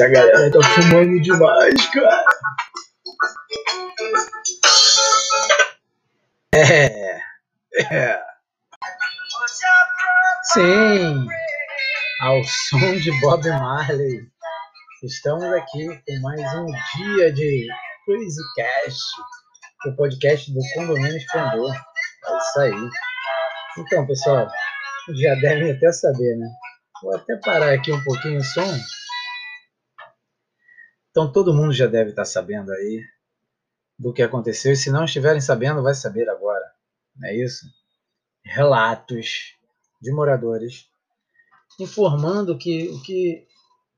Essa galera tá fumando demais, cara. É. É. Sim. Ao som de Bob Marley. Estamos aqui com mais um dia de Crazy Cast, o podcast do Condomínio Esplendor. É isso aí. Então, pessoal, já devem até saber, né? Vou até parar aqui um pouquinho o som. Então, todo mundo já deve estar sabendo aí do que aconteceu. E se não estiverem sabendo, vai saber agora. Não é isso? Relatos de moradores informando que, que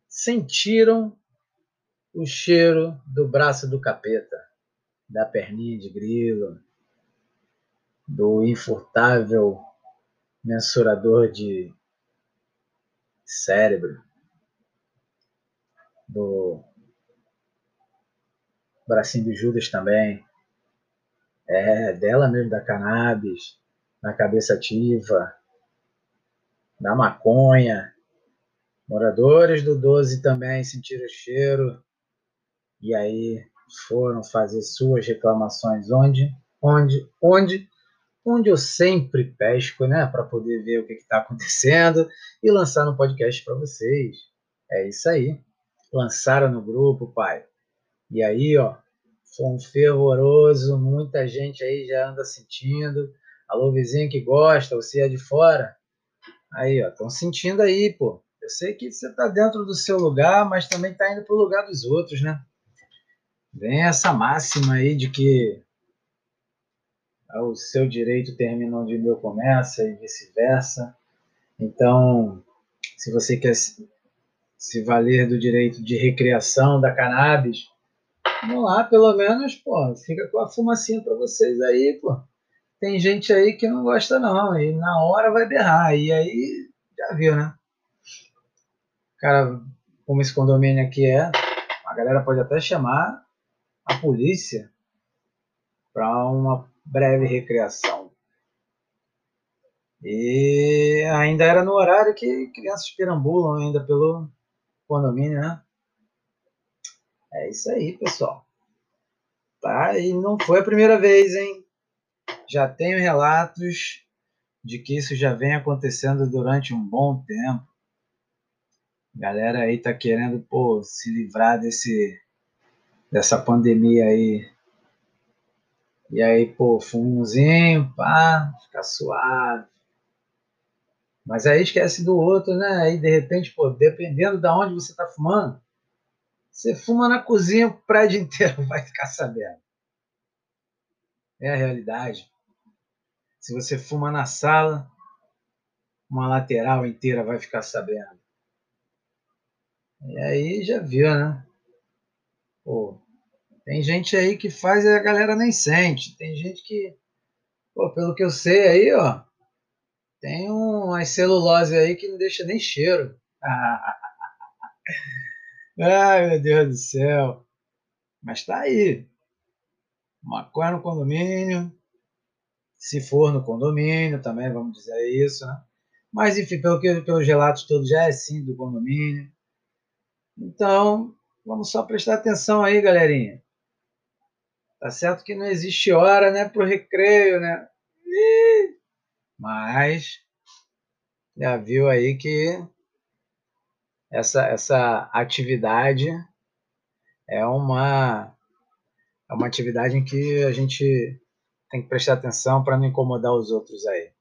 sentiram o cheiro do braço do capeta, da perninha de grilo, do infurtável mensurador de cérebro, do bracinho de Judas também, é dela mesmo, da cannabis, na cabeça ativa, da maconha. Moradores do 12 também sentiram o cheiro e aí foram fazer suas reclamações onde, onde, onde onde eu sempre pesco, né, para poder ver o que está acontecendo e lançar no podcast para vocês. É isso aí. Lançaram no grupo, pai. E aí, ó, foi um fervoroso, muita gente aí já anda sentindo. Alô, vizinho que gosta, você é de fora. Aí, ó, estão sentindo aí, pô. Eu sei que você está dentro do seu lugar, mas também está indo para o lugar dos outros, né? Vem essa máxima aí de que o seu direito termina onde o meu começa e vice-versa. Então, se você quer se valer do direito de recreação da cannabis, vamos lá, pelo menos, pô, fica com a fumacinha para vocês aí, pô. Tem gente aí que não gosta não, e na hora vai berrar, e aí já viu, né? Cara, como esse condomínio aqui é, a galera pode até chamar a polícia para uma breve recreação. E ainda era no horário que crianças perambulam ainda pelo condomínio, né? É isso aí, pessoal. Tá? E não foi a primeira vez, hein? Já tenho relatos de que isso já vem acontecendo durante um bom tempo. A galera aí tá querendo, pô, se livrar desse dessa pandemia aí e aí, pô, fumozinho, pá, fica suave. Mas aí esquece do outro, né? Aí de repente, pô, dependendo de onde você tá fumando, você fuma na cozinha, o prédio inteiro vai ficar sabendo. É a realidade. Se você fuma na sala, uma lateral inteira vai ficar sabendo. E aí já viu, né? Pô, tem gente aí que faz e a galera nem sente. Tem gente que, pô, pelo que eu sei aí, ó, tem umas celulose aí que não deixa nem cheiro. Ai, meu Deus do céu. Mas tá aí. Maconha no condomínio. Se for no condomínio também, vamos dizer isso, né? Mas enfim, pelo que, pelos relatos todos, já é sim do condomínio. Então, vamos só prestar atenção aí, galerinha. Tá certo que não existe hora, né, pro recreio, né? Mas já viu aí que essa essa atividade é uma é uma atividade em que a gente tem que prestar atenção para não incomodar os outros aí.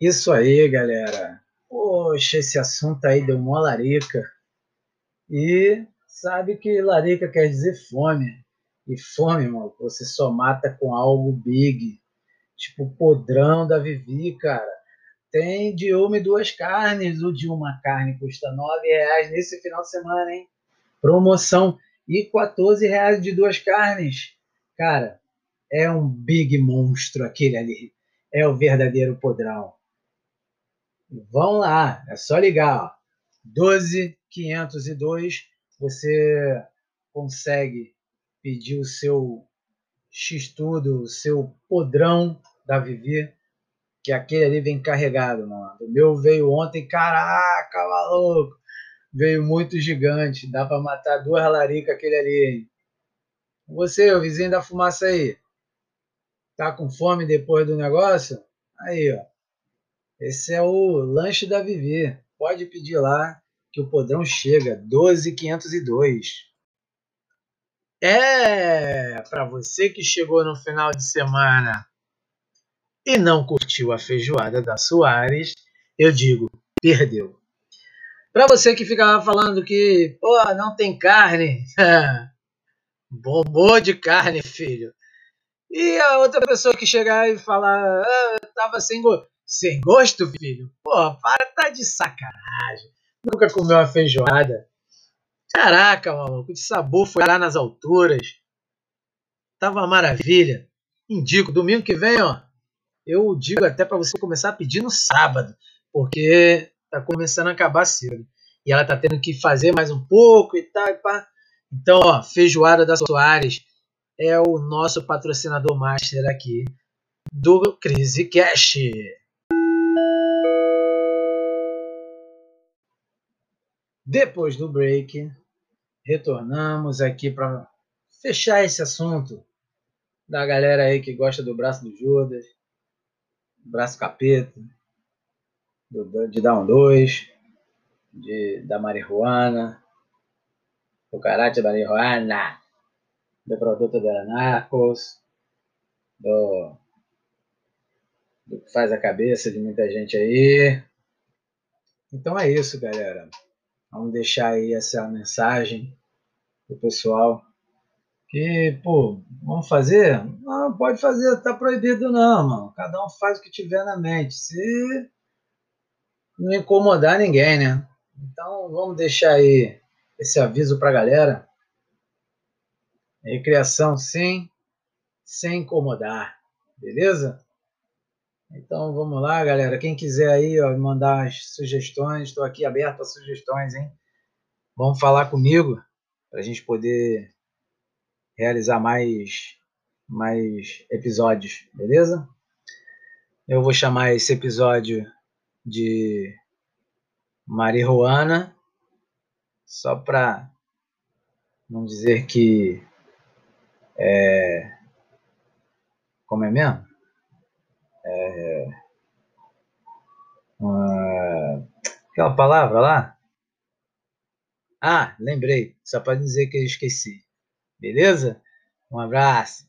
Isso aí, galera. Poxa, esse assunto aí deu uma larica. E sabe que larica quer dizer fome. E fome, irmão, você só mata com algo big. Tipo podrão da Vivi, cara. Tem de uma e duas carnes. O de uma carne custa nove reais nesse final de semana, hein? Promoção. E 14 reais de duas carnes. Cara, é um big monstro aquele ali. É o verdadeiro podrão. Vão lá, é só ligar, ó. 12502 você consegue pedir o seu X-Tudo, o seu podrão da Vivi, que aquele ali vem carregado, mano. O meu veio ontem, caraca, maluco. Veio muito gigante. Dá pra matar duas laricas aquele ali, hein? Você, o vizinho da fumaça aí. Tá com fome depois do negócio? Aí, ó. Esse é o lanche da Vivi. Pode pedir lá que o podrão chega. 12,502. É, para você que chegou no final de semana e não curtiu a feijoada da Soares, eu digo, perdeu. Para você que ficava falando que, pô, não tem carne, bombou de carne, filho. E a outra pessoa que chegar e falar, ah, tava sem, go sem gosto, filho. Pô, para, tá de sacanagem. Nunca comeu uma feijoada. Caraca, maluco, de sabor foi lá nas alturas. Tava uma maravilha. Indico, domingo que vem, ó. Eu digo até para você começar a pedir no sábado, porque tá começando a acabar cedo. E ela tá tendo que fazer mais um pouco e tal. E Então, ó, feijoada da Soares é o nosso patrocinador master aqui do Crise Cash. Depois do break, retornamos aqui para fechar esse assunto da galera aí que gosta do braço do Judas, braço capeta, do, de Down 2, de, da marihuana, do karate da marihuana, do produto da Narcos, do, do que faz a cabeça de muita gente aí. Então é isso, galera. Vamos deixar aí essa mensagem pro pessoal. Que, pô, vamos fazer? Não, pode fazer, tá proibido não, mano. Cada um faz o que tiver na mente. Se não incomodar ninguém, né? Então vamos deixar aí esse aviso pra galera. Recreação sim, sem incomodar, beleza? Então vamos lá, galera. Quem quiser aí ó, mandar as sugestões, estou aqui aberto a sugestões, hein? Vamos falar comigo para a gente poder realizar mais, mais episódios, beleza? Eu vou chamar esse episódio de marihuana, só para não dizer que é, como é mesmo? É, uma, aquela palavra lá? Ah, lembrei. Só para dizer que eu esqueci. Beleza? Um abraço.